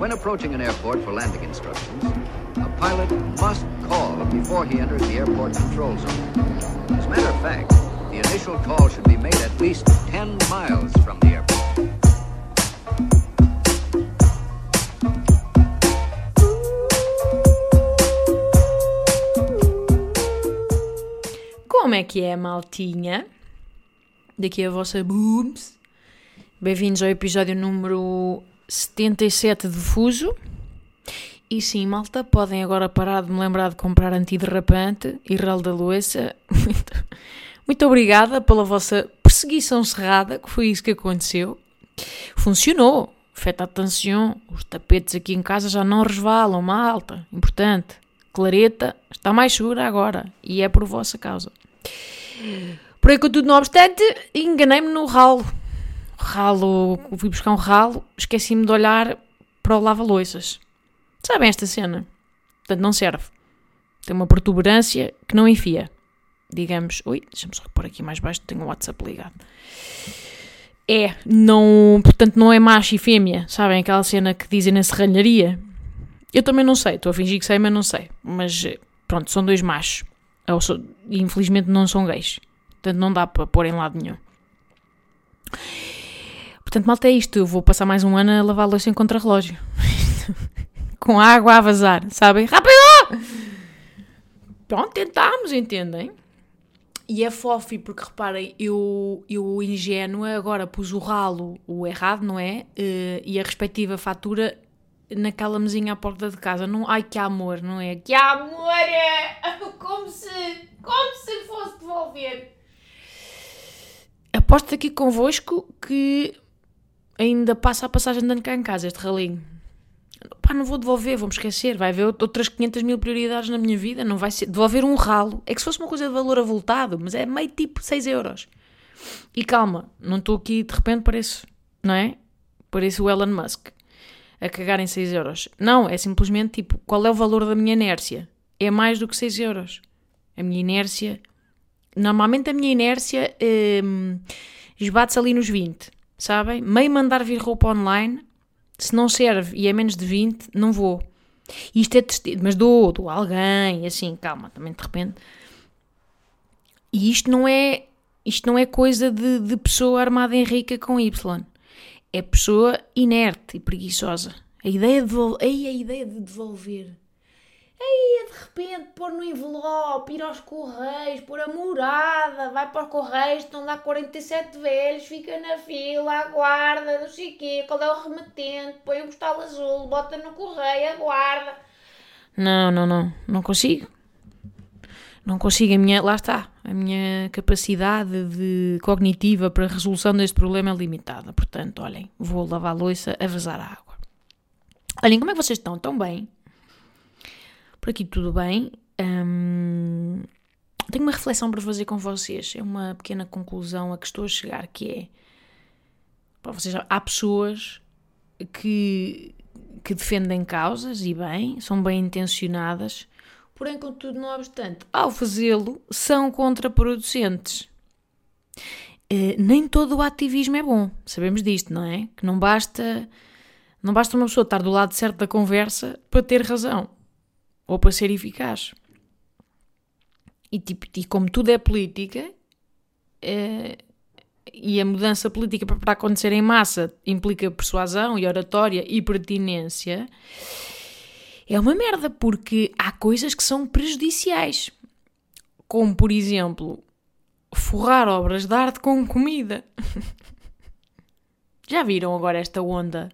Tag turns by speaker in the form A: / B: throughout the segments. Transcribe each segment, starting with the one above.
A: When approaching an airport for landing instructions, a pilot must call before he enters the airport control zone. As a matter of fact, the initial call should be made at least 10 miles from the airport.
B: Como é que é, maltinha? Daqui a vossa boobs. Bem-vindos ao episódio número 77 de Fuso. E sim, malta, podem agora parar de me lembrar de comprar antiderrapante e ralo da louça. Muito, muito obrigada pela vossa perseguição cerrada, que foi isso que aconteceu. Funcionou. Feta atenção, os tapetes aqui em casa já não resvalam, malta. Importante. Clareta está mais segura agora e é por vossa causa. Por contudo, não obstante, enganei-me no ralo. Ralo, fui buscar um ralo, esqueci-me de olhar para o lava-loiças. Sabem esta cena? Portanto, não serve. Tem uma protuberância que não enfia. Digamos, ui, deixa-me só pôr aqui mais baixo, tenho o WhatsApp ligado. É, não, portanto, não é macho e fêmea. Sabem aquela cena que dizem na serralharia? Eu também não sei, estou a fingir que sei, mas não sei. Mas pronto, são dois machos. Sou, infelizmente não são gays. Portanto, não dá para pôr em lado nenhum. Portanto, malta, é isto. Eu vou passar mais um ano a lavar louça em contrarrelógio. Com água a vazar, sabem? Rápido! Pronto, tentámos, entendem? E é fofi, porque reparem, eu, eu ingênua agora pus o ralo, o errado, não é? Uh, e a respectiva fatura naquela mesinha à porta de casa. Não, ai, que amor, não é? Que amor! É! Como se, como se fosse devolver. Aposto aqui convosco que ainda passa a passagem de ano cá em casa, este ralinho. Pá, não vou devolver, vou-me esquecer. Vai haver outras 500 mil prioridades na minha vida. Não vai ser. Devolver um ralo. É que se fosse uma coisa de valor avultado, mas é meio tipo 6 euros. E calma, não estou aqui de repente, parece, não é? Parece o Elon Musk a cagar em 6 euros. Não, é simplesmente tipo, qual é o valor da minha inércia? É mais do que 6 euros. A minha inércia. Normalmente a minha inércia hum, esbate-se ali nos 20, sabem? Meio mandar vir roupa online, se não serve e é menos de 20, não vou. Isto é testido, mas dou, dou a alguém, assim, calma, também de repente. E isto não é, isto não é coisa de, de pessoa armada em rica com Y é pessoa inerte e preguiçosa. A ideia de a ideia de devolver. Ei, de repente pôr no envelope, ir aos correios, pôr a morada, vai para os correios, estão lá 47 velhos, fica na fila, aguarda, não sei o quê, qual é o remetente, põe o postal azul, bota no correio, aguarda. Não, não, não, não consigo. Não consigo, a minha, lá está, a minha capacidade de cognitiva para a resolução deste problema é limitada. Portanto, olhem, vou lavar a louça a vazar a água. Olhem, como é que vocês estão? Estão bem? Por aqui tudo bem. Hum, tenho uma reflexão para fazer com vocês. É uma pequena conclusão a que estou a chegar, que é... Para vocês, há pessoas que, que defendem causas, e bem, são bem intencionadas, porém, contudo, não obstante, ao fazê-lo, são contraproducentes. Uh, nem todo o ativismo é bom, sabemos disto, não é? Que não basta, não basta uma pessoa estar do lado certo da conversa para ter razão ou para ser eficaz. E, tipo, e como tudo é política, uh, e a mudança política para acontecer em massa implica persuasão e oratória e pertinência, é uma merda, porque há coisas que são prejudiciais. Como, por exemplo, forrar obras de arte com comida. Já viram agora esta onda?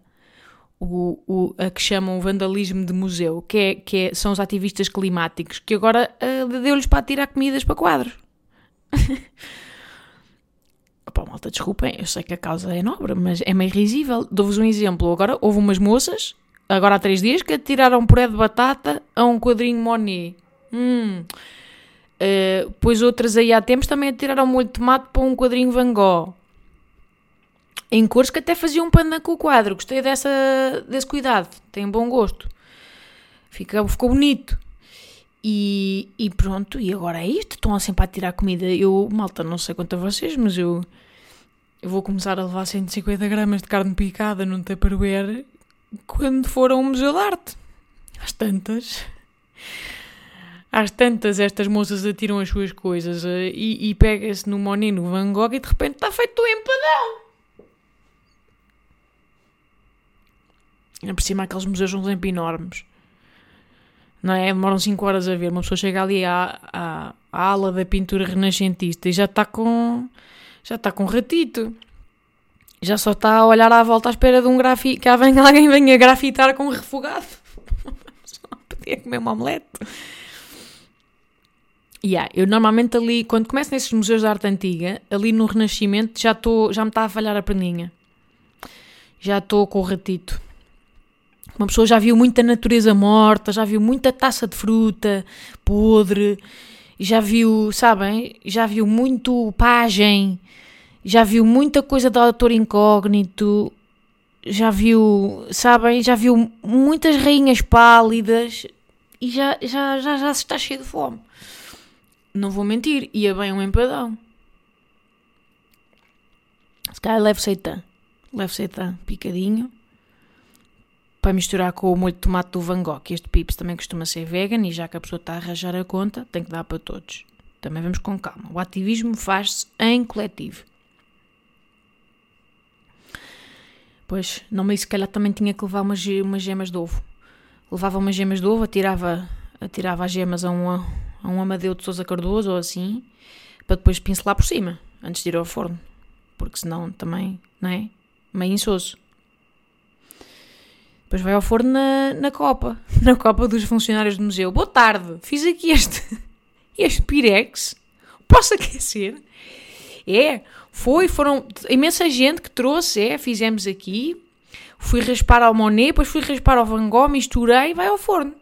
B: O, o, a que chamam vandalismo de museu, que, é, que é, são os ativistas climáticos, que agora uh, deu-lhes para tirar comidas para quadros. Opa, malta, desculpem, eu sei que a causa é nobre, mas é meio risível. Dou-vos um exemplo. Agora houve umas moças agora há três dias, que tiraram puré de batata a um quadrinho Monet. Hum. Uh, pois outras aí há tempos também tiraram molho de tomate para um quadrinho Van Gogh. Em cores que até faziam um panda com o quadro. Gostei dessa, desse cuidado. Tem bom gosto. Fica, ficou bonito. E, e pronto, e agora é isto. Estão sempre a tirar comida. Eu, malta, não sei quanto a vocês, mas eu, eu vou começar a levar 150 gramas de carne picada num Tupperware quando foram ao Museu de Arte. Às tantas. Às tantas, estas moças atiram as suas coisas eh, e, e pega-se no Monet, no Van Gogh e de repente está feito um empadão. Ainda por cima, aqueles museus são sempre enormes. Não é? Demoram 5 horas a ver. Uma pessoa chega ali à, à, à ala da pintura renascentista e já está com. já está com ratito. Já só está a olhar à volta à espera de um grafite. Que alguém venha grafitar com um refogado. Só podia comer uma omelete. Yeah, eu normalmente ali, quando começo nesses museus de arte antiga, ali no Renascimento, já, tô, já me está a falhar a perninha. Já estou com o ratito. Uma pessoa já viu muita natureza morta, já viu muita taça de fruta podre, já viu, sabem, já viu muito pagem, já viu muita coisa do autor incógnito, já viu, sabem, já viu muitas rainhas pálidas e já, já, já, já se está cheio de fome não vou mentir, ia bem um empadão. Se calhar levo seitã. Levo seitã picadinho. Para misturar com o molho de tomate do Van Gogh. Este pips também costuma ser vegan e já que a pessoa está a arranjar a conta, tem que dar para todos. Também vamos com calma. O ativismo faz-se em coletivo. Pois, não me se calhar também tinha que levar umas, umas gemas de ovo. Levava umas gemas de ovo, atirava, atirava as gemas a uma, a um Amadeu de Sousa Cardoso ou assim, para depois pincelar por cima, antes de ir ao forno. Porque senão também, não é? Meio insosso. Depois vai ao forno na, na Copa, na Copa dos funcionários do museu. Boa tarde, fiz aqui este, este Pirex. Posso aquecer? É, foi, foram imensa gente que trouxe, é, fizemos aqui. Fui raspar ao Monet, depois fui raspar ao Van Gogh, misturei e vai ao forno.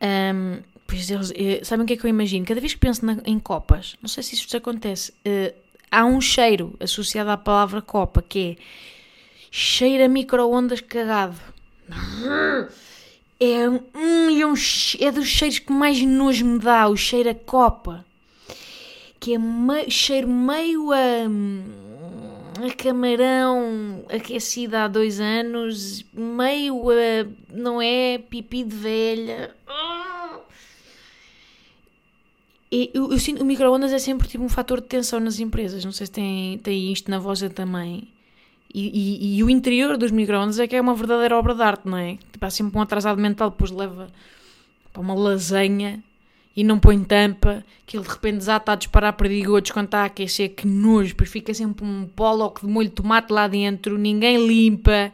B: Um, pois eles, uh, sabem o que é que eu imagino? Cada vez que penso na, em copas, não sei se isto acontece, uh, há um cheiro associado à palavra copa que é cheiro a micro-ondas cagado. É, um, é, um, é dos cheiros que mais nojo me dá, o cheiro a copa. Que é cheiro meio a, a camarão aquecido há dois anos, meio a, não é, pipi de velha. E eu, eu sinto o micro-ondas é sempre tipo um fator de tensão nas empresas. Não sei se tem, tem isto na vossa também. E, e, e o interior dos micro-ondas é que é uma verdadeira obra de arte, não é? Tipo, há sempre um atrasado mental, depois leva para uma lasanha e não põe tampa, que ele de repente está a disparar perdigotos quando está a aquecer, que nojo, depois fica sempre um póloco de molho de tomate lá dentro, ninguém limpa.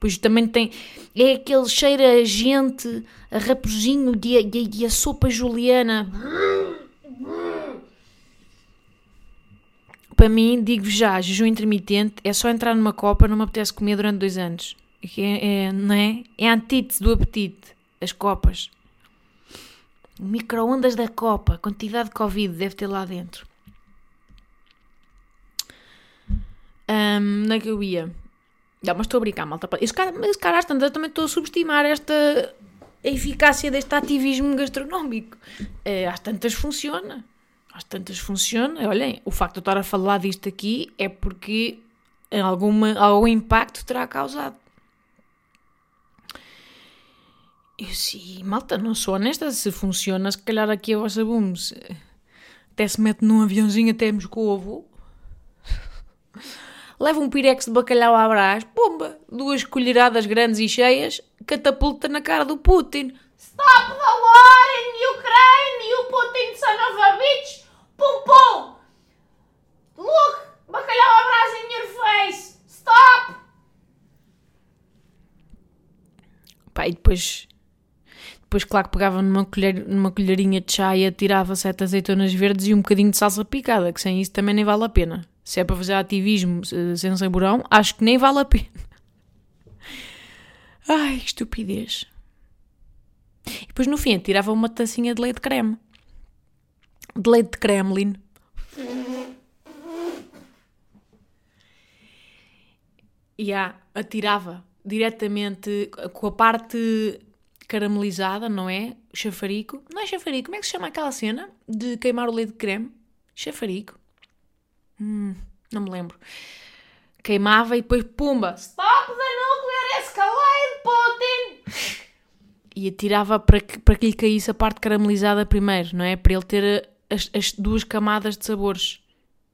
B: Pois também tem. É aquele cheiro a gente, a raposinho de, de, de a sopa juliana. Para mim, digo já, jejum intermitente é só entrar numa copa, não me apetece comer durante dois anos. É, é, não é? É a antítese do apetite, as copas. Micro-ondas da copa, quantidade de Covid deve ter lá dentro. Um, onde é que eu ia? Não, mas estou a brincar, malta. Esse cara, esse cara às tantas, também estou a subestimar esta eficácia deste ativismo gastronómico. É, às tantas funciona às tantas funciona. Olhem, o facto de eu estar a falar disto aqui é porque alguma, algum impacto terá causado. Eu sim, malta, não sou honesta. Se funciona, se calhar aqui a vossa boom até se mete num aviãozinho até Moscovo. Leva um pirex de bacalhau à brás, pumba, duas colheradas grandes e cheias, catapulta na cara do Putin. Stop the war in Ukraine, you Putin son of a bitch! Pum pum! Look! Bacalhau à brasa in your face! Stop! Pá, e depois. Depois, claro que pegava numa, colher, numa colherinha de chá e atirava sete azeitonas verdes e um bocadinho de salsa picada, que sem isso também nem vale a pena. Se é para fazer ativismo sem saborão, acho que nem vale a pena. Ai, estupidez. E depois no fim tirava uma tacinha de leite creme de leite de Kremlin. E yeah, atirava diretamente com a parte caramelizada, não é? Chafarico. Não é chafarico, como é que se chama aquela cena de queimar o leite de creme? Chafarico. Hum, não me lembro. queimava e depois pumba, stop the nuclear escalade, Putin! E atirava para que, para que lhe caísse a parte caramelizada primeiro, não é? Para ele ter as, as duas camadas de sabores.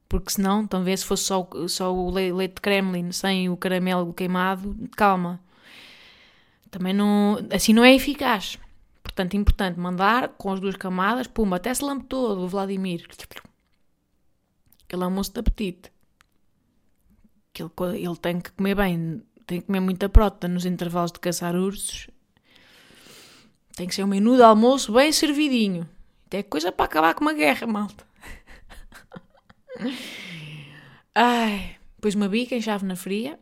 B: Porque senão, talvez se fosse só, só o leite de Kremlin sem o caramelo queimado, calma. Também não. Assim não é eficaz. Portanto, importante mandar com as duas camadas, pumba, até se lambe todo o Vladimir. Aquele almoço de apetite. Que ele, ele tem que comer bem, tem que comer muita prota nos intervalos de caçar ursos. Tem que ser um menu de almoço bem servidinho. Até coisa para acabar com uma guerra, malta. Ai, depois uma bica em chave na fria.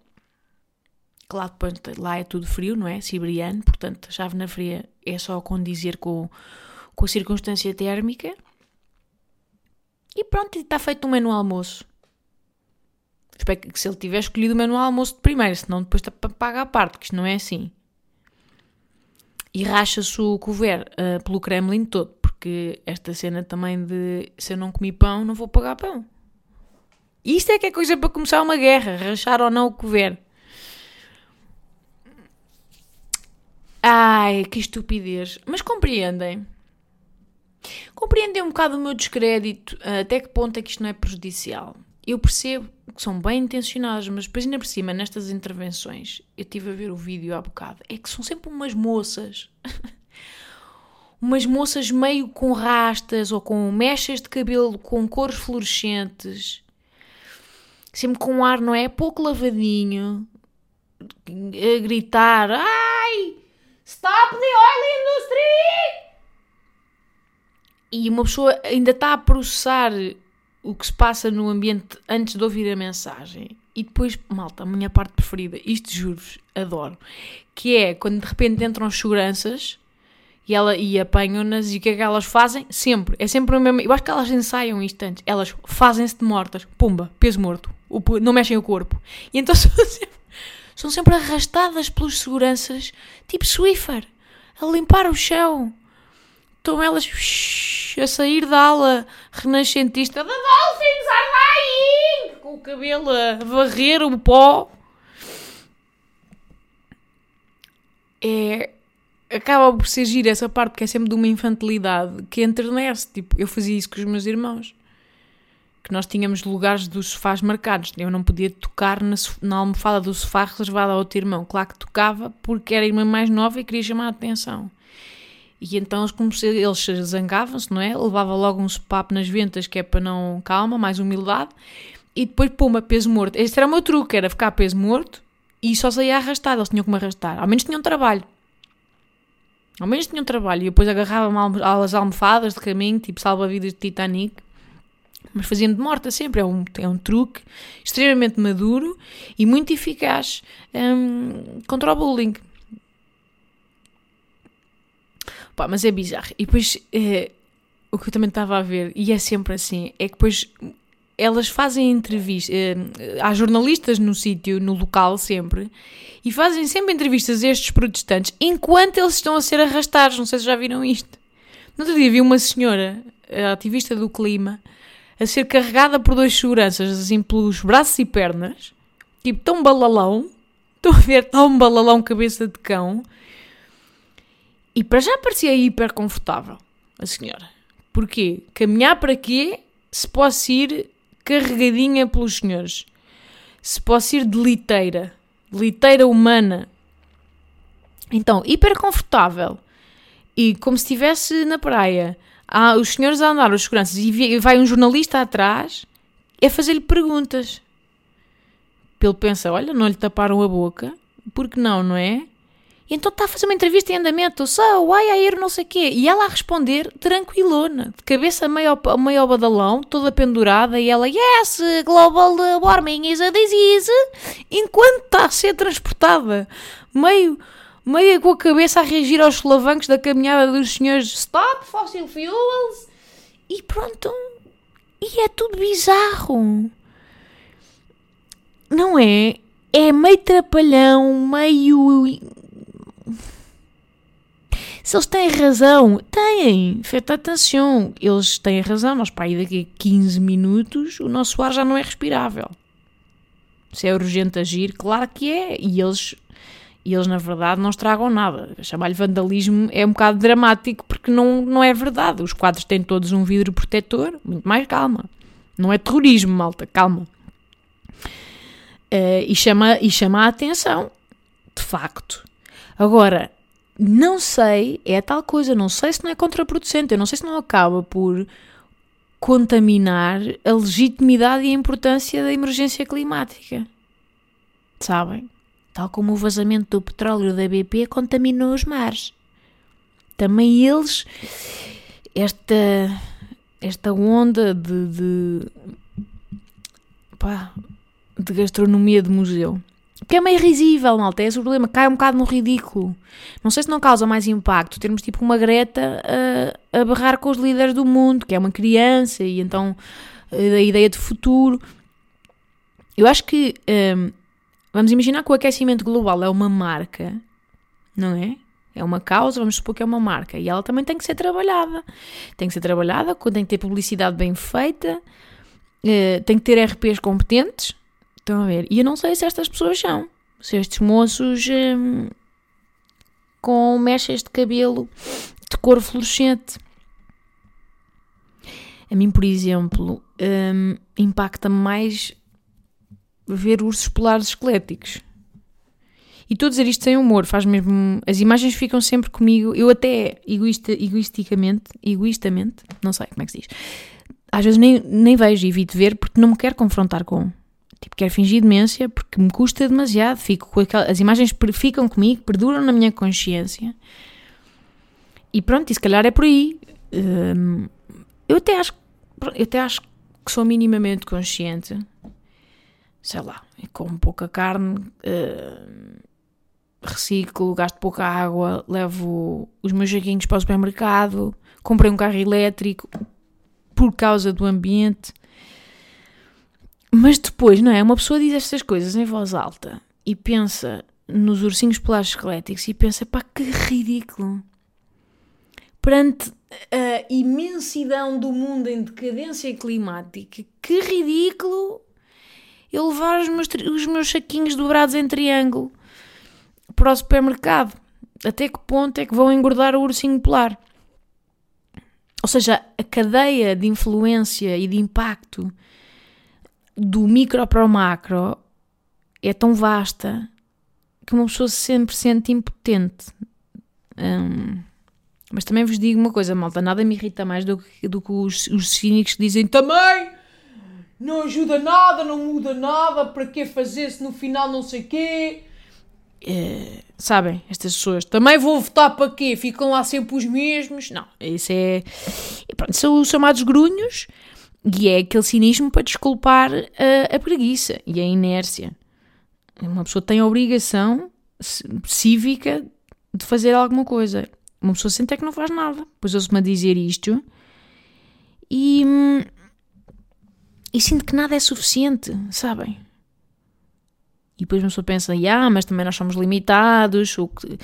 B: Claro, depois lá é tudo frio, não é? Siberiano, portanto, a chave na fria é só condizer com, com a circunstância térmica. E pronto, está feito um menu almoço. Espero que se ele tiver escolhido o menu almoço de primeiro, senão depois paga a parte, que isto não é assim. E racha-se o couvert uh, pelo Kremlin todo, porque esta cena também de se eu não comi pão, não vou pagar pão. Isto é que é coisa para começar uma guerra, rachar ou não o couvert. Ai, que estupidez. Mas compreendem. Compreendem um bocado o meu descrédito, até que ponto é que isto não é prejudicial. Eu percebo que são bem intencionados, mas depois ainda por cima, nestas intervenções, eu estive a ver o vídeo há bocado, é que são sempre umas moças. umas moças meio com rastas ou com mechas de cabelo com cores fluorescentes. Sempre com um ar, não é? Pouco lavadinho. A gritar: Ai! Stop the oil industry! E uma pessoa ainda está a processar o que se passa no ambiente antes de ouvir a mensagem. E depois, malta, a minha parte preferida, isto juro-vos, adoro, que é quando de repente entram as seguranças e, ela, e apanham-nas e o que é que elas fazem? Sempre, é sempre o mesmo. Eu acho que elas ensaiam isto antes. Elas fazem-se de mortas, pumba, peso morto, não mexem o corpo. E então são sempre, são sempre arrastadas pelos seguranças, tipo Swiffer, a limpar o chão. Estão elas a sair da ala renascentista da Dolphins! Com o cabelo a varrer o pó. É. Acaba por ser giro essa parte, porque é sempre de uma infantilidade que enternece. Tipo, eu fazia isso com os meus irmãos. Que nós tínhamos lugares dos sofás marcados. Eu não podia tocar na, na almofada do sofá reservada ao outro irmão. Claro que tocava, porque era a irmã mais nova e queria chamar a atenção. E então eles, zangavam-se, não é? Levava logo um sopapo nas ventas, que é para não. calma, mais humildade. E depois, puma, peso morto. Este era o meu truque, era ficar peso morto e só saía arrastado. Eles tinham que me arrastar. Ao menos tinham trabalho. Ao menos tinham trabalho. E depois agarrava-me às almofadas de caminho, tipo salva-vidas de Titanic. Mas faziam de morta sempre. É um, é um truque extremamente maduro e muito eficaz um, contra o bullying. Pá, mas é bizarro. E depois, é, o que eu também estava a ver, e é sempre assim, é que depois elas fazem entrevistas, é, há jornalistas no sítio, no local sempre, e fazem sempre entrevistas a estes protestantes enquanto eles estão a ser arrastados. Não sei se já viram isto. No outro dia vi uma senhora, ativista do clima, a ser carregada por dois seguranças, assim, pelos braços e pernas, tipo, tão balalão, estão a ver, tão balalão cabeça de cão, e para já parecia hiper confortável a senhora. Porquê? Caminhar para quê? Se posso ir carregadinha pelos senhores. Se posso ir de liteira. Liteira humana. Então, hiper confortável. E como se estivesse na praia. Há os senhores a andar, os seguranças, e vai um jornalista atrás, é fazer-lhe perguntas. Ele pensa, olha, não lhe taparam a boca, porque não, não é? Então está a fazer uma entrevista em andamento, so, why I hear não sei o quê. E ela a responder tranquilona, de cabeça meio, meio ao badalão, toda pendurada, e ela, yes, global warming is a disease, enquanto está a ser transportada, meio, meio com a cabeça a reagir aos solavancos da caminhada dos senhores Stop Fossil Fuels, e pronto, e é tudo bizarro. Não é? É meio trapalhão, meio se eles têm razão, têm, feita atenção, eles têm razão, nós para aí daqui a 15 minutos o nosso ar já não é respirável. Se é urgente agir, claro que é. E eles, e eles na verdade, não estragam nada. Chamar-lhe vandalismo é um bocado dramático porque não, não é verdade. Os quadros têm todos um vidro protetor. Muito mais calma. Não é terrorismo, malta, calma. Uh, e, chama, e chama a atenção, de facto. Agora, não sei, é tal coisa, não sei se não é contraproducente, eu não sei se não acaba por contaminar a legitimidade e a importância da emergência climática. Sabem? Tal como o vazamento do petróleo da BP contaminou os mares. Também eles, esta, esta onda de, de, pá, de gastronomia de museu que é meio risível, malta, é esse o problema, cai um bocado no ridículo. Não sei se não causa mais impacto termos tipo uma Greta a, a barrar com os líderes do mundo, que é uma criança, e então a ideia de futuro. Eu acho que um, vamos imaginar que o aquecimento global é uma marca, não é? É uma causa, vamos supor que é uma marca, e ela também tem que ser trabalhada. Tem que ser trabalhada, tem que ter publicidade bem feita, tem que ter RPs competentes Estão a ver? E eu não sei se estas pessoas são. Se estes moços hum, com mechas de cabelo de cor fluorescente. A mim, por exemplo, hum, impacta-me mais ver ursos polares esqueléticos. E estou a dizer isto sem humor, faz mesmo. As imagens ficam sempre comigo. Eu até egoísta, egoisticamente, egoistamente, não sei como é que se diz. Às vezes nem, nem vejo, evito ver porque não me quero confrontar com. Tipo, quero fingir demência porque me custa demasiado. Fico com aquelas, as imagens ficam comigo, perduram na minha consciência. E pronto, e se calhar é por aí. Hum, eu, até acho, eu até acho que sou minimamente consciente. Sei lá, como pouca carne, uh, reciclo, gasto pouca água, levo os meus jaquinhos para o supermercado, comprei um carro elétrico por causa do ambiente. Mas depois, não é? Uma pessoa diz estas coisas em voz alta e pensa nos ursinhos polares esqueléticos e pensa, pá, que ridículo. Perante a imensidão do mundo em decadência climática, que ridículo eu levar os meus, os meus saquinhos dobrados em triângulo para o supermercado. Até que ponto é que vão engordar o ursinho polar? Ou seja, a cadeia de influência e de impacto do micro para o macro é tão vasta que uma pessoa sempre sente impotente. Hum, mas também vos digo uma coisa, malta, nada me irrita mais do que, do que os, os cínicos que dizem também não ajuda nada, não muda nada, para que fazer se no final não sei quê. É, sabem, estas pessoas também vou votar para quê? Ficam lá sempre os mesmos? Não, isso é. Pronto, são os chamados grunhos e é aquele cinismo para desculpar a, a preguiça e a inércia. Uma pessoa tem a obrigação cívica de fazer alguma coisa. Uma pessoa sente é que não faz nada. Pois ouço-me a dizer isto e, e sinto que nada é suficiente, sabem? E depois uma pessoa pensa, ah, mas também nós somos limitados, o que,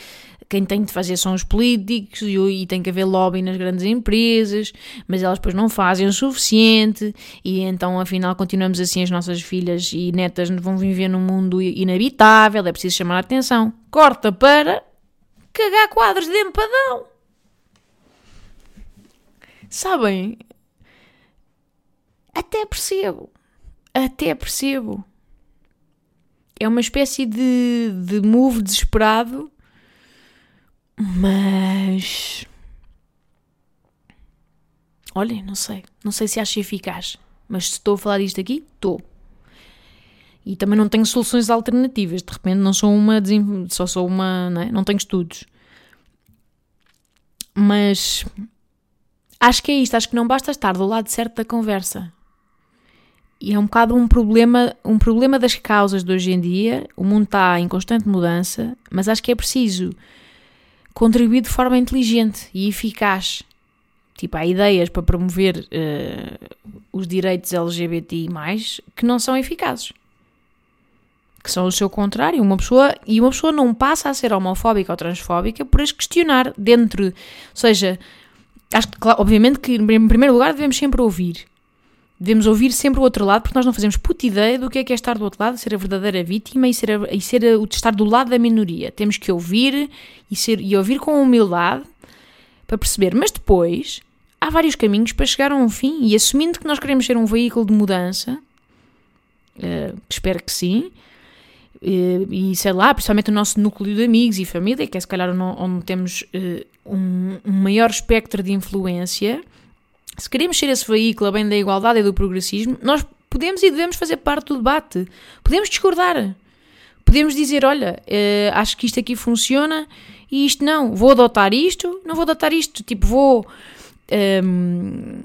B: quem tem de fazer são os políticos e, e, tem que haver lobby nas grandes empresas, mas elas depois não fazem o suficiente e então afinal continuamos assim as nossas filhas e netas vão viver num mundo inabitável, é preciso chamar a atenção. Corta para cagar quadros de empadão. Sabem? Até percebo. Até percebo. É uma espécie de, de move desesperado mas. Olhem, não sei. Não sei se acho eficaz. Mas se estou a falar disto aqui, estou. E também não tenho soluções alternativas. De repente não sou uma. Só sou uma. Não, é? não tenho estudos. Mas. Acho que é isto. Acho que não basta estar do lado certo da conversa. E é um bocado um problema, um problema das causas de hoje em dia. O mundo está em constante mudança, mas acho que é preciso contribuir de forma inteligente e eficaz. Tipo, há ideias para promover uh, os direitos LGBTI, que não são eficazes. Que são o seu contrário. Uma pessoa, e uma pessoa não passa a ser homofóbica ou transfóbica por as questionar dentro. Ou seja, acho que, obviamente, que em primeiro lugar devemos sempre ouvir. Devemos ouvir sempre o outro lado, porque nós não fazemos puta ideia do que é que é estar do outro lado, ser a verdadeira vítima e ser, a, e ser a, estar do lado da minoria. Temos que ouvir e, ser, e ouvir com humildade para perceber. Mas depois, há vários caminhos para chegar a um fim e assumindo que nós queremos ser um veículo de mudança, uh, espero que sim, uh, e sei lá, principalmente o nosso núcleo de amigos e família, que é se calhar onde temos um, um maior espectro de influência se queremos ser esse veículo a bem da igualdade e do progressismo, nós podemos e devemos fazer parte do debate. Podemos discordar. Podemos dizer: olha, uh, acho que isto aqui funciona e isto não. Vou adotar isto, não vou adotar isto. Tipo, vou. Um, ehm,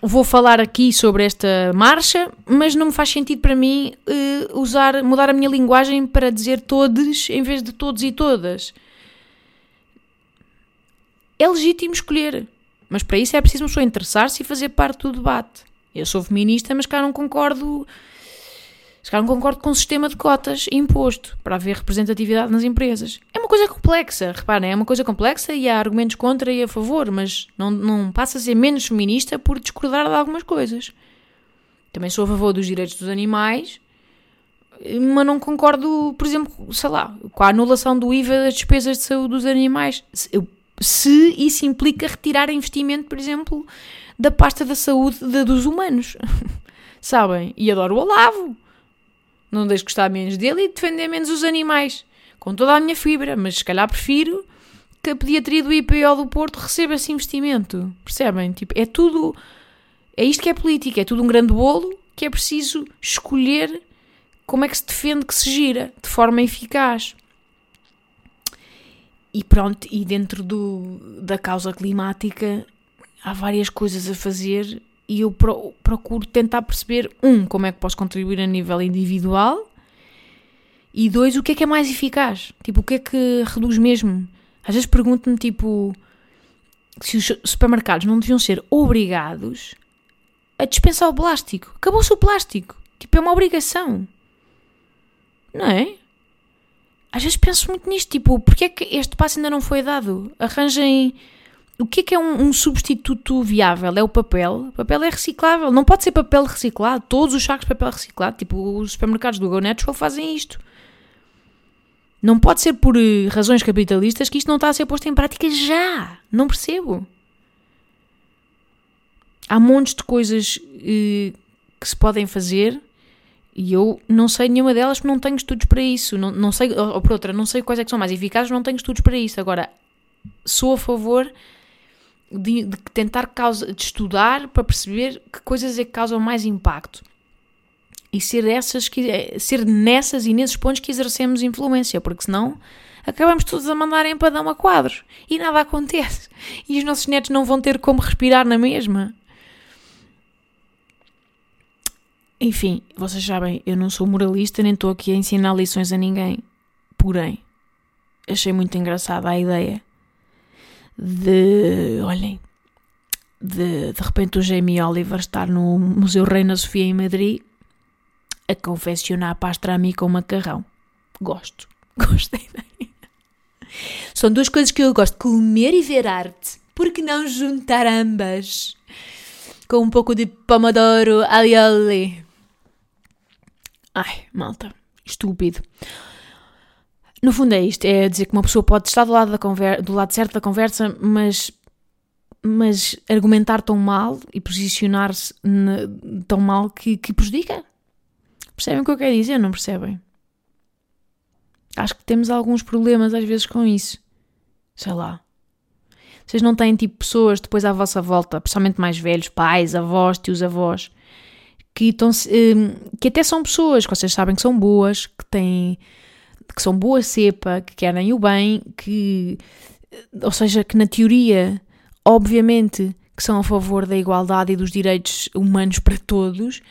B: vou falar aqui sobre esta marcha, mas não me faz sentido para mim uh, usar, mudar a minha linguagem para dizer todos em vez de todos e todas. É legítimo escolher. Mas para isso é preciso uma pessoa interessar-se e fazer parte do debate. Eu sou feminista, mas cá não concordo. Se calhar não concordo com o sistema de cotas imposto para haver representatividade nas empresas. É uma coisa complexa, reparem, é uma coisa complexa e há argumentos contra e a favor, mas não, não passa a ser menos feminista por discordar de algumas coisas. Também sou a favor dos direitos dos animais, mas não concordo, por exemplo, sei lá, com a anulação do IVA das despesas de saúde dos animais. Eu se isso implica retirar investimento, por exemplo, da pasta da saúde de, dos humanos. Sabem? E adoro o Olavo. Não deixo gostar menos dele e defender menos os animais. Com toda a minha fibra, mas se calhar prefiro que a pediatria do IPO do Porto receba esse investimento. Percebem? Tipo, é tudo. É isto que é política, é tudo um grande bolo que é preciso escolher como é que se defende que se gira de forma eficaz. E pronto, e dentro do, da causa climática há várias coisas a fazer e eu pro, procuro tentar perceber, um, como é que posso contribuir a nível individual e dois, o que é que é mais eficaz? Tipo, o que é que reduz mesmo? Às vezes pergunto-me, tipo, se os supermercados não deviam ser obrigados a dispensar o plástico. Acabou-se o plástico. Tipo, é uma obrigação. Não é? Às vezes penso muito nisto, tipo, porque é que este passo ainda não foi dado? Arranjem. O que é que é um, um, substituto viável? É o papel. O papel é reciclável. Não pode ser papel reciclado. Todos os sacos de papel reciclado, tipo os supermercados do Go Natural fazem isto. Não pode ser por uh, razões capitalistas que isto não está a ser posto em prática já. Não percebo. Há montes de coisas uh, que se podem fazer e eu não sei nenhuma delas porque não tenho estudos para isso. Não, não sei, ou por outra, não sei quais é que são mais eficazes, não tenho estudos para isso. Agora, sou a favor de, de tentar causa, de estudar para perceber que coisas é que causam mais impacto. E ser, essas que, é, ser nessas e nesses pontos que exercemos influência, porque senão acabamos todos a mandar empadão a quadros e nada acontece. E os nossos netos não vão ter como respirar na mesma. Enfim, vocês sabem, eu não sou moralista nem estou aqui a ensinar lições a ninguém. Porém, achei muito engraçada a ideia de. Olhem, de de repente o Jamie Oliver estar no Museu Reina Sofia em Madrid a confeccionar pastrami com macarrão. Gosto, gosto da ideia. São duas coisas que eu gosto: comer e ver arte. Por que não juntar ambas? Com um pouco de pomodoro alioli. Ai, malta, estúpido. No fundo é isto, é dizer que uma pessoa pode estar do lado, da conver do lado certo da conversa, mas, mas argumentar tão mal e posicionar-se tão mal que, que prejudica. Percebem o que eu quero dizer? Não percebem? Acho que temos alguns problemas às vezes com isso. Sei lá. Vocês não têm tipo pessoas depois à vossa volta, principalmente mais velhos, pais, avós, tios avós, que, hum, que até são pessoas que vocês sabem que são boas, que têm que são boa cepa, que querem o bem, que ou seja, que na teoria, obviamente, que são a favor da igualdade e dos direitos humanos para todos,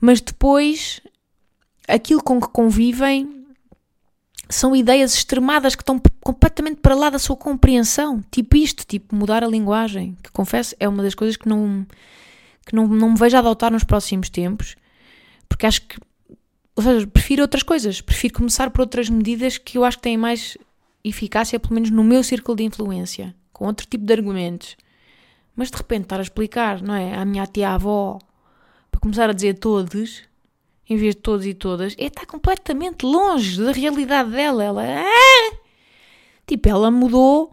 B: mas depois aquilo com que convivem são ideias extremadas que estão completamente para lá da sua compreensão. Tipo isto, tipo mudar a linguagem, que confesso é uma das coisas que não que não, não me vejo a adotar nos próximos tempos, porque acho que, ou seja, prefiro outras coisas, prefiro começar por outras medidas que eu acho que têm mais eficácia, pelo menos no meu círculo de influência, com outro tipo de argumentos. Mas de repente estar a explicar, não é? À minha tia-avó para começar a dizer todos, em vez de todos e todas, é estar completamente longe da realidade dela. Ela, ah! tipo, ela mudou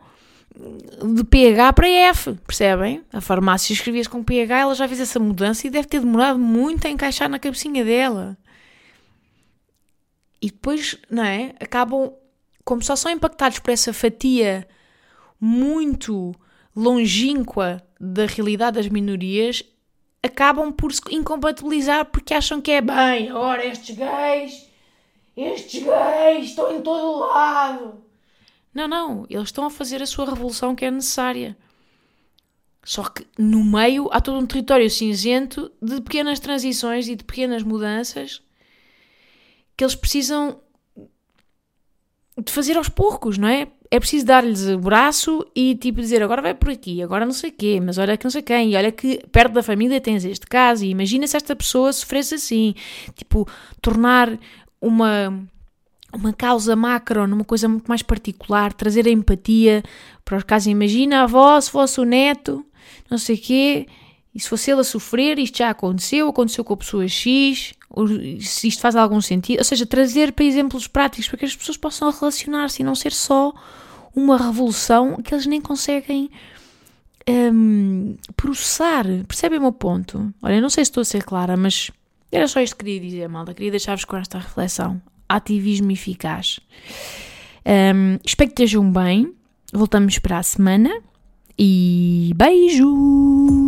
B: de PH para F, percebem? A farmácia escrevia-se com PH, ela já fez essa mudança e deve ter demorado muito a encaixar na cabecinha dela. E depois, não é? Acabam, como só são impactados por essa fatia muito longínqua da realidade das minorias, acabam por se incompatibilizar porque acham que é bem, ora estes gays, estes gays estão em todo lado. Não, não, eles estão a fazer a sua revolução que é necessária. Só que no meio há todo um território cinzento de pequenas transições e de pequenas mudanças que eles precisam de fazer aos poucos, não é? É preciso dar-lhes o braço e tipo dizer agora vai por aqui, agora não sei quê, mas olha que não sei quem, e olha que perto da família tens este caso, e imagina se esta pessoa sofresse assim, tipo, tornar uma uma causa macro numa coisa muito mais particular, trazer a empatia para os casos. Imagina a avó, se fosse o neto, não sei o quê, e se fosse ele a sofrer, isto já aconteceu, aconteceu com a pessoa X, se isto faz algum sentido. Ou seja, trazer para exemplos práticos para que as pessoas possam relacionar-se e não ser só uma revolução que eles nem conseguem um, processar. Percebem o meu ponto? Olha, não sei se estou a ser clara, mas era só isto que queria dizer, malta. Queria deixar-vos com esta reflexão. Ativismo eficaz. Um, espero que estejam bem. Voltamos para a semana. E beijo!